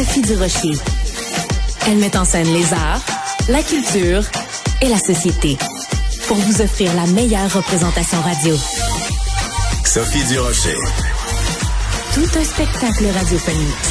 Sophie Durocher. Elle met en scène les arts, la culture et la société pour vous offrir la meilleure représentation radio. Sophie Durocher. Tout un spectacle radiophonique.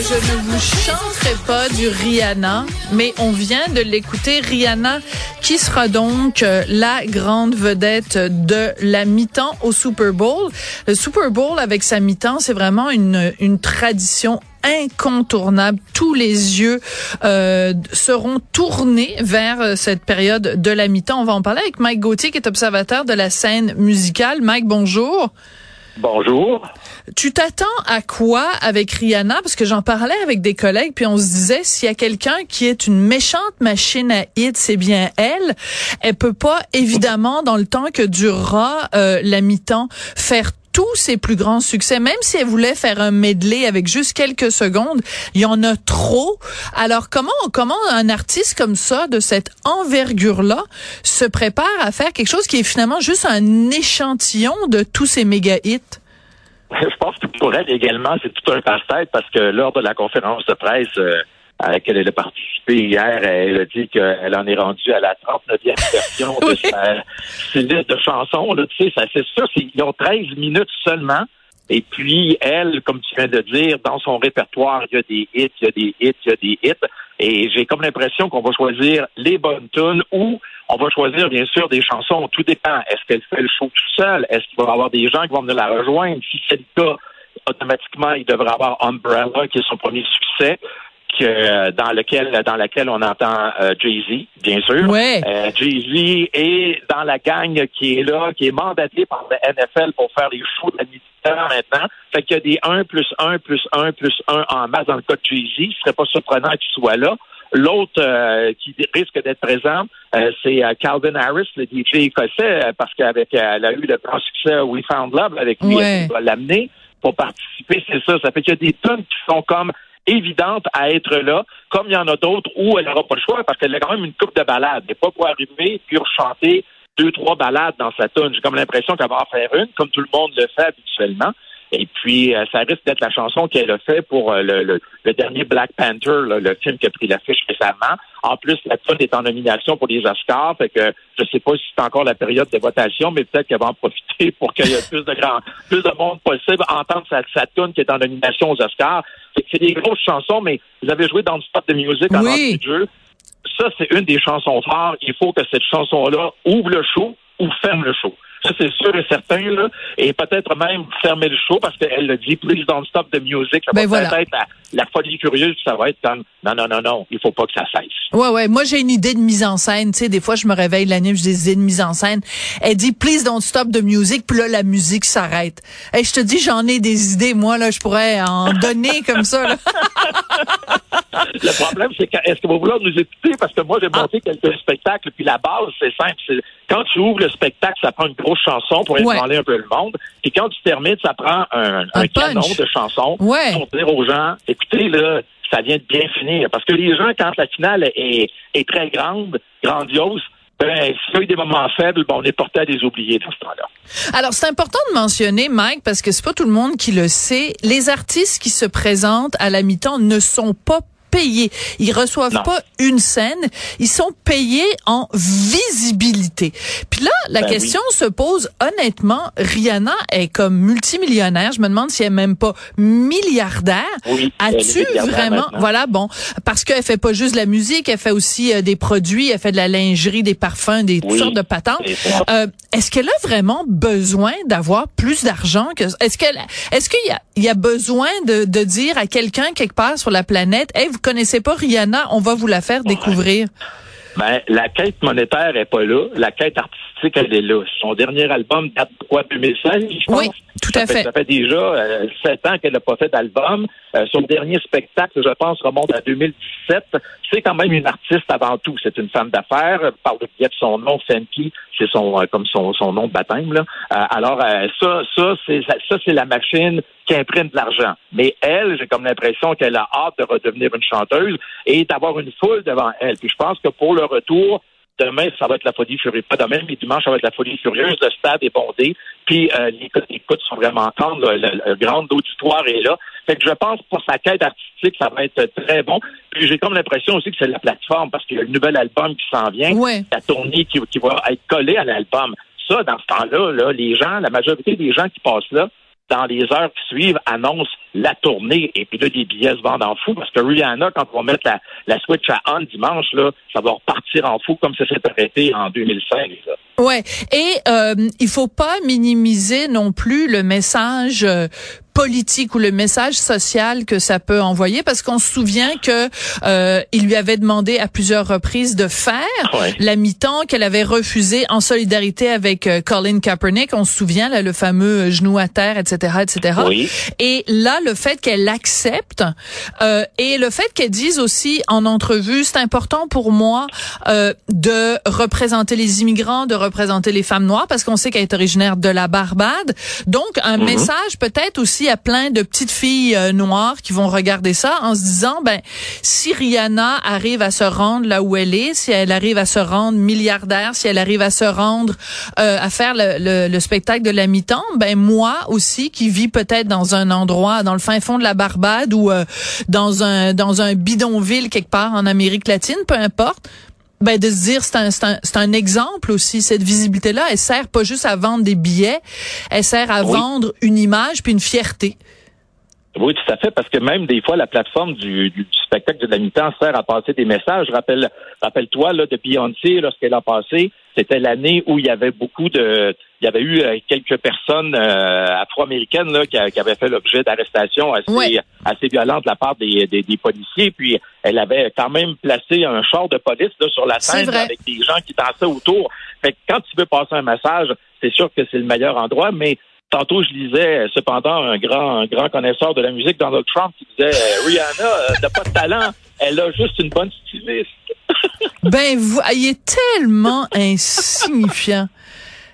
Je ne vous chanterai pas du Rihanna, mais on vient de l'écouter. Rihanna, qui sera donc euh, la grande vedette de la mi-temps au Super Bowl. Le Super Bowl avec sa mi-temps, c'est vraiment une, une tradition incontournable. Tous les yeux euh, seront tournés vers euh, cette période de la mi-temps. On va en parler avec Mike Gauthier, qui est observateur de la scène musicale. Mike, bonjour. Bonjour. Tu t'attends à quoi avec Rihanna? Parce que j'en parlais avec des collègues, puis on se disait, s'il y a quelqu'un qui est une méchante machine à hit, c'est bien elle. Elle peut pas, évidemment, dans le temps que durera euh, la mi-temps, faire tous ses plus grands succès, même si elle voulait faire un medley avec juste quelques secondes, il y en a trop. Alors comment comment un artiste comme ça, de cette envergure-là, se prépare à faire quelque chose qui est finalement juste un échantillon de tous ces méga hits? Je pense que pour elle également, c'est tout un casse-tête parce que lors de la conférence de presse euh, à laquelle elle a participé hier, elle a dit qu'elle en est rendue à la 39e version de sa liste de chansons. Là, tu sais, ça, c'est sûr, c'est- ils ont 13 minutes seulement. Et puis, elle, comme tu viens de dire, dans son répertoire, il y a des hits, il y a des hits, il y a des hits. Et j'ai comme l'impression qu'on va choisir les bonnes tunes ou on va choisir, bien sûr, des chansons. Tout dépend. Est-ce qu'elle fait le show tout seul? Est-ce qu'il va y avoir des gens qui vont venir la rejoindre? Si c'est le cas, automatiquement, il devrait avoir Umbrella, qui est son premier succès. Que, dans lequel dans laquelle on entend euh, Jay-Z, bien sûr. Ouais. Euh, Jay-Z est dans la gang qui est là, qui est mandaté par le NFL pour faire les shows de la mi-temps maintenant. Fait qu'il y a des 1 plus 1 plus 1 plus 1 en masse dans le cas de Jay-Z. Ce serait pas surprenant qu'il soit là. L'autre euh, qui risque d'être présent, euh, c'est euh, Calvin Harris, le DJ écossais, euh, parce qu'avec euh, elle a eu le grand succès We Found Love avec lui, Ouais. elle va l'amener pour participer. C'est ça. Ça fait qu'il y a des tonnes qui sont comme évidentes à être là, comme il y en a d'autres où elle n'aura pas le choix parce qu'elle a quand même une coupe de balades. Et pas pour arriver puis chanter deux, trois balades dans sa tune. J'ai comme l'impression qu'elle va en faire une, comme tout le monde le fait habituellement. Et puis, euh, ça risque d'être la chanson qu'elle a fait pour euh, le, le- le dernier Black Panther, le film qui a pris l'affiche récemment. En plus, la tune est en nomination pour les Oscars, fait que je sais pas si c'est encore la période de votation, mais peut-être qu'elle va en profiter pour qu'il y ait plus de plus de monde possible entendre sa, sa tune qui est en nomination aux Oscars. C'est des grosses chansons, mais vous avez joué dans le spot de musique en Oui. jeu. Ça, c'est une des chansons phares. Il faut que cette chanson-là ouvre le show ou ferme le show. Ça, c'est sûr et certain, là. Et peut-être même fermer le show parce qu'elle le dit, please don't stop the music. Ça Ben va voilà. peut-être être la, la folie curieuse, ça va être comme, non, non, non, non, il faut pas que ça cesse. Ouais, ouais. Moi, j'ai une idée de mise en scène. Tu sais, des fois, je me réveille la nuit, j'ai des idées de mise en scène. Elle dit, please don't stop the music. Puis là, la musique s'arrête. Et je te dis, j'en ai des idées. Moi, là, je pourrais en donner comme ça. Là. Le problème, c'est que, est-ce que vous voulez nous écouter? Parce que moi, j'ai Ah. monté quelques spectacles, puis la base, c'est simple. c'est- Quand tu ouvres le spectacle, ça prend une grosse chanson pour Ouais. ébranler un peu le monde. Puis quand tu termines, ça prend un, Un canon de chansons Ouais. pour dire aux gens, écoutez, là, ça vient de bien finir. Parce que les gens, quand la finale est, est très grande, grandiose, ben, s'il y a eu des moments faibles, bon, on est porté à les oublier dans ce temps-là. Alors, c'est important de mentionner, Mike, parce que c'est pas tout le monde qui le sait. Les artistes qui se présentent à la mi-temps ne sont pas payés. Ils reçoivent pas une scène, ils sont payés en visibilité. Puis là, la Ben question se pose honnêtement, Rihanna est comme multimillionnaire, je me demande si elle est même pas milliardaire. Oui, As-tu vraiment? maintenant. voilà, bon, parce qu'elle fait pas juste de la musique, elle fait aussi euh, des produits, elle fait de la lingerie, des parfums, des toutes Oui, sortes de patentes. Euh, est-ce qu'elle a vraiment besoin d'avoir plus d'argent que est-ce qu'elle est-ce qu'il y a il y a besoin de, de dire à quelqu'un quelque part sur la planète hey vous connaissez pas Rihanna on va vous la faire découvrir Ben, la quête monétaire est pas là. La quête artistique, elle est là. Son dernier album date de quoi, 2016, je pense? Oui, tout Ça à fait. Ça fait déjà euh, sept ans qu'elle n'a pas fait d'album. Euh, son dernier spectacle, je pense, remonte à 2017. C'est quand même une artiste avant tout. C'est une femme d'affaires. Euh, Par le biais de son nom, Fenty, c'est son euh, comme son, son nom de baptême. Là. Euh, alors euh, ça, ça c'est ça c'est la machine qui imprime de l'argent. Mais elle, j'ai comme l'impression qu'elle a hâte de redevenir une chanteuse et d'avoir une foule devant elle. Puis je pense que pour le retour, Demain, ça va être la folie furieuse. Pas demain, mais dimanche, ça va être la folie furieuse. Le stade est bondé. Puis euh, les codes d'écoute sont vraiment tendres. Le, le, le grand auditoire est là. Fait que je pense pour sa quête artistique, ça va être très bon. Puis j'ai comme l'impression aussi que c'est la plateforme parce qu'il y a un nouvel album qui s'en vient. Ouais. La tournée qui, qui va être collée à l'album. Ça, dans ce temps-là, là, les gens, la majorité des gens qui passent là, dans les heures qui suivent, annoncent la tournée. Et puis là, les billets se vendent en fou parce que Rihanna, quand on va mettre la, la Switch à on dimanche, là, ça va repartir en fou comme ça s'est arrêté en 2005. là. Ouais, et euh, il faut pas minimiser non plus le message euh, politique ou le message social que ça peut envoyer parce qu'on se souvient que euh, il lui avait demandé à plusieurs reprises de faire Ouais. la mi-temps qu'elle avait refusé en solidarité avec euh, Colin Kaepernick on se souvient là, le fameux euh, genou à terre etc etc Oui. et là le fait qu'elle accepte euh, et le fait qu'elle dise aussi en entrevue c'est important pour moi euh, de représenter les immigrants de représenter les femmes noires parce qu'on sait qu'elle est originaire de la Barbade donc un message peut-être aussi à plein de petites filles euh, noires qui vont regarder ça en se disant ben si Rihanna arrive à se rendre là où elle est si elle arrive à se rendre milliardaire si elle arrive à se rendre euh, à faire le, le- le spectacle de la mi-temps ben moi aussi qui vis peut-être dans un endroit dans le fin fond de la Barbade ou euh, dans un dans un bidonville quelque part en Amérique latine peu importe ben de se dire c'est un c'est un c'est un exemple aussi cette visibilité là elle sert pas juste à vendre des billets. Elle sert à Oui. vendre une image puis une fierté Oui, tout à fait, parce que même des fois, la plateforme du, du, spectacle de la mi-temps sert à passer des messages. Rappelle, rappelle-toi là, de Beyoncé, lorsqu'elle a passé, c'était l'année où il y avait beaucoup de, il y avait eu euh, quelques personnes euh, afro-américaines là, qui, avaient fait l'objet d'arrestations assez, Ouais. assez violentes de la part des, des, des policiers. Puis elle avait quand même placé un char de police là, sur la scène avec des gens qui dansaient autour. Fait que quand tu veux passer un message, c'est sûr que c'est le meilleur endroit, mais Tantôt, je lisais euh, cependant un grand, un grand connaisseur de la musique, Donald Trump, qui disait euh, Rihanna euh, n'a pas de talent, elle a juste une bonne styliste. ben vous il est tellement insignifiant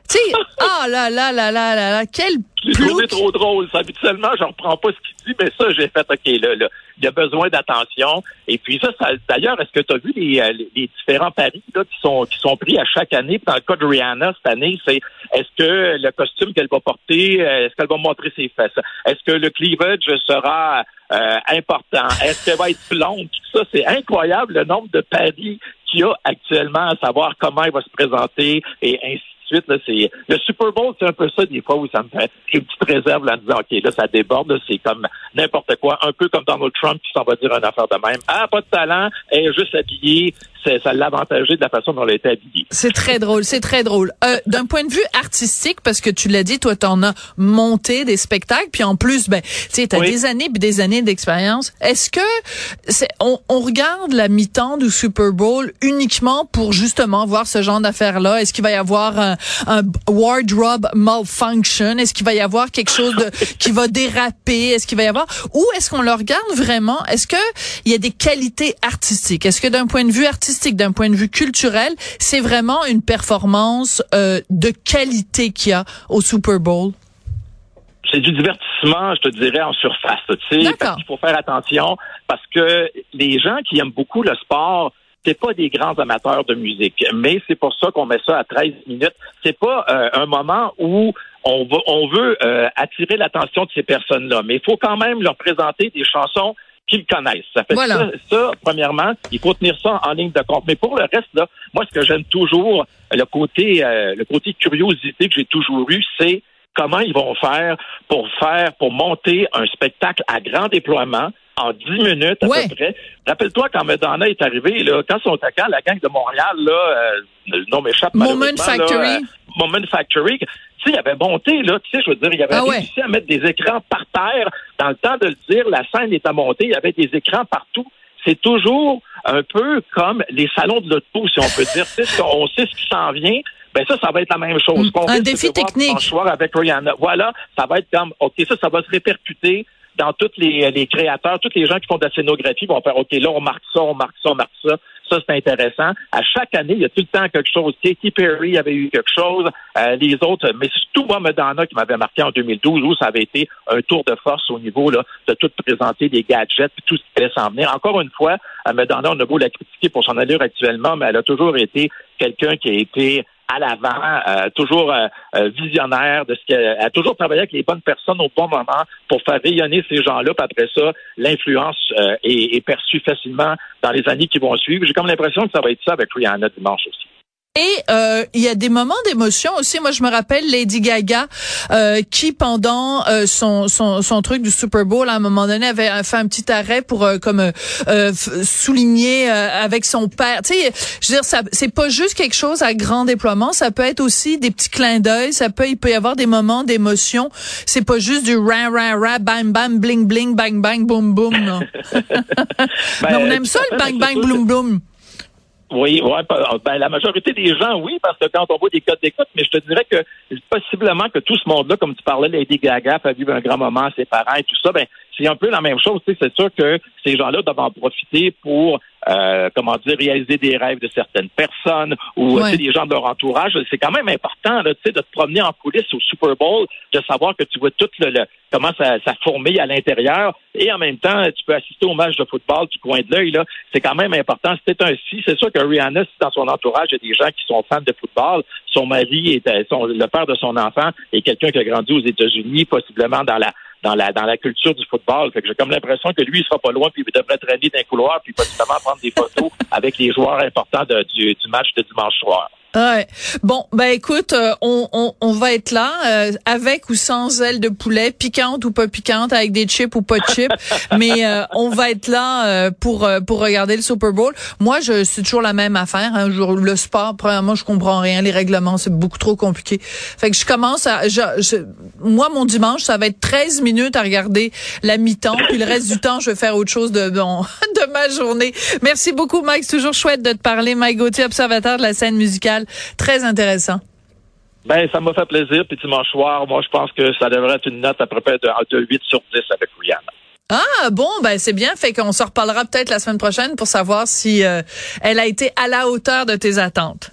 tu sais ah là là là là là là quel Plouc trop drôle. Ça, habituellement, je reprends pas ce qu'il dit, mais ça, j'ai fait, OK, là, là, il y a besoin d'attention. Et puis ça, ça d'ailleurs, est-ce que tu as vu les, euh, les- les différents paris là, qui sont qui sont pris à chaque année? Dans le cas de Rihanna, cette année, c'est est-ce que le costume qu'elle va porter, euh, est-ce qu'elle va montrer ses fesses? Est-ce que le cleavage sera euh, important? Est-ce qu'elle va être blonde? Tout ça, c'est incroyable le nombre de paris qu'il y a actuellement à savoir comment elle va se présenter et ainsi suite. Là, c'est, le Super Bowl, c'est un peu ça des fois où ça me fait j'ai une petite réserve là, en disant OK, là, ça déborde, là, c'est comme n'importe quoi, un peu comme Donald Trump qui s'en va dire une affaire de même. Ah, pas de talent, est juste habillée, c'est, ça l'a avantagé de la façon dont elle été habillée. C'est très drôle, c'est très drôle. Euh, D'un point de vue artistique, parce que tu l'as dit, toi, t'en as monté des spectacles, puis en plus, ben, tu sais, t'as Oui. des années puis des années d'expérience. Est-ce que c'est, on, on regarde la mi-temps du Super Bowl uniquement pour justement voir ce genre d'affaires-là? Est-ce qu'il va y avoir un, un wardrobe malfunction? Est-ce qu'il va y avoir quelque chose de qui va déraper? Est-ce qu'il va y avoir? Ou est-ce qu'on le regarde vraiment? Est-ce que il y a des qualités artistiques? Est-ce que d'un point de vue artistique, d'un point de vue culturel, c'est vraiment une performance euh, de qualité qu'il y a au Super Bowl? C'est du divertissement, je te dirais, en surface. Tu sais. Parce qu'il faut faire attention parce que les gens qui aiment beaucoup le sport c'est pas des grands amateurs de musique, mais c'est pour ça qu'on met ça à 13 minutes. C'est pas euh, un moment où on, va, on veut euh, attirer l'attention de ces personnes-là, mais il faut quand même leur présenter des chansons qu'ils connaissent. Ça fait ça, ça, premièrement, il faut tenir ça en ligne de compte. Mais pour le reste, là, moi, ce que j'aime toujours, le côté, euh, le côté curiosité que j'ai toujours eu, c'est comment ils vont faire pour faire, pour monter un spectacle à grand déploiement en dix minutes à peu près. Rappelle-toi quand Madonna est arrivé, là, quand son attaquant, la gang de Montréal, là, euh, le nom m'échappe Moment Factory. Là, euh, Moment Factory. Tu sais, il avait monté, là, tu sais, je veux dire, il avait ah réussi à mettre des écrans par terre. Dans le temps de le dire, la scène est à monter, il y avait des écrans partout. C'est toujours un peu comme les salons de l'auto, si on peut dire. on sait ce qui s'en vient. Ben ça, ça va être la même chose. Mm. un défi technique. avec Rihanna. Voilà, ça va être comme, OK, ça, ça va se répercuter dans tous les, les créateurs, tous les gens qui font de la scénographie vont faire OK, là, on marque ça, on marque ça, on marque ça. Ça, c'est intéressant. À chaque année, il y a tout le temps quelque chose? Katy Perry avait eu quelque chose. Euh, les autres, mais surtout moi, Madonna, qui m'avait marqué en 2012, où ça avait été un tour de force au niveau là, de tout présenter des gadgets, puis tout ce qui allait s'en venir. Encore une fois, Madonna, on a beau la critiquer pour son allure actuellement, mais elle a toujours été quelqu'un qui a été à l'avant, euh, toujours euh, euh, visionnaire de ce qu'elle a toujours travaillé avec les bonnes personnes au bon moment pour faire rayonner ces gens-là. Puis après ça, l'influence est, est, perçue facilement dans les années qui vont suivre. J'ai comme l'impression que ça va être ça avec Rihanna dimanche aussi. Et euh, il y a des moments d'émotion aussi. Moi, je me rappelle Lady Gaga euh, qui, pendant euh, son, son, son truc du Super Bowl, à un moment donné, avait fait un petit arrêt pour comme souligner avec son père. Tu sais, je veux dire, ça, c'est pas juste quelque chose à grand déploiement. Ça peut être aussi des petits clins d'œil. Ça peut, il peut y avoir des moments d'émotion. C'est pas juste du ra ra ra, bam bam, bling bling, bang bang, boom boom. Non. Mais on aime ça le bang bang, boom boom. Oui, ouais, ben, la majorité des gens, oui, parce que quand on voit des codes d'écoute, mais je te dirais que possiblement que tout ce monde-là, comme tu parlais, Lady Gaga a vu un grand moment, ses parents tout ça, ben c'est un peu la même chose. C'est sûr que ces gens-là doivent en profiter pour euh, comment dire, réaliser des rêves de certaines personnes ou des gens de leur entourage. C'est quand même important là, de te promener en coulisses au Super Bowl, de savoir que tu vois tout le, comment ça, ça fourmille à l'intérieur et en même temps, tu peux assister au match de football du coin de l'œil. Là, c'est quand même important. C'est un si. C'est sûr que Rihanna, si dans son entourage, il y a des gens qui sont fans de football, son mari est euh, son, le père de son enfant est quelqu'un qui a grandi aux États-Unis, possiblement dans la dans la dans la culture du football. Fait que j'ai comme l'impression que lui, il sera pas loin, puis il devrait traîner d'un couloir, puis possiblement prendre des photos avec les joueurs importants du, du match de dimanche soir. Ouais. Bon, ben écoute, euh, on, on, on, va être là, euh, avec ou sans ailes de poulet, piquante ou pas piquante, avec des chips ou pas de chips, mais euh, on va être là pour pour regarder le Super Bowl. Moi, je c'est toujours la même affaire. Hein, le sport, premièrement, je comprends rien, les règlements, c'est beaucoup trop compliqué. Fait que je commence à, je, moi, mon dimanche, ça va être 13 minutes à regarder la mi-temps, puis le reste du temps, je vais faire autre chose de bon de ma journée. Merci beaucoup, Mike. C'est toujours chouette de te parler, Mike Gauthier, observateur de la scène musicale. Très intéressant. Ben, ça m'a fait plaisir. Puis dimanche soir, moi, je pense que ça devrait être une note à peu près de, 8 sur 10 avec Rihanna. Ah bon, ben c'est bien. Fait qu'on se reparlera peut-être la semaine prochaine pour savoir si euh, elle a été à la hauteur de tes attentes.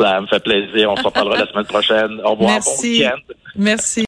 Ça me fait plaisir. On se reparlera la semaine prochaine. Au revoir. Merci. Bon week-end. Merci.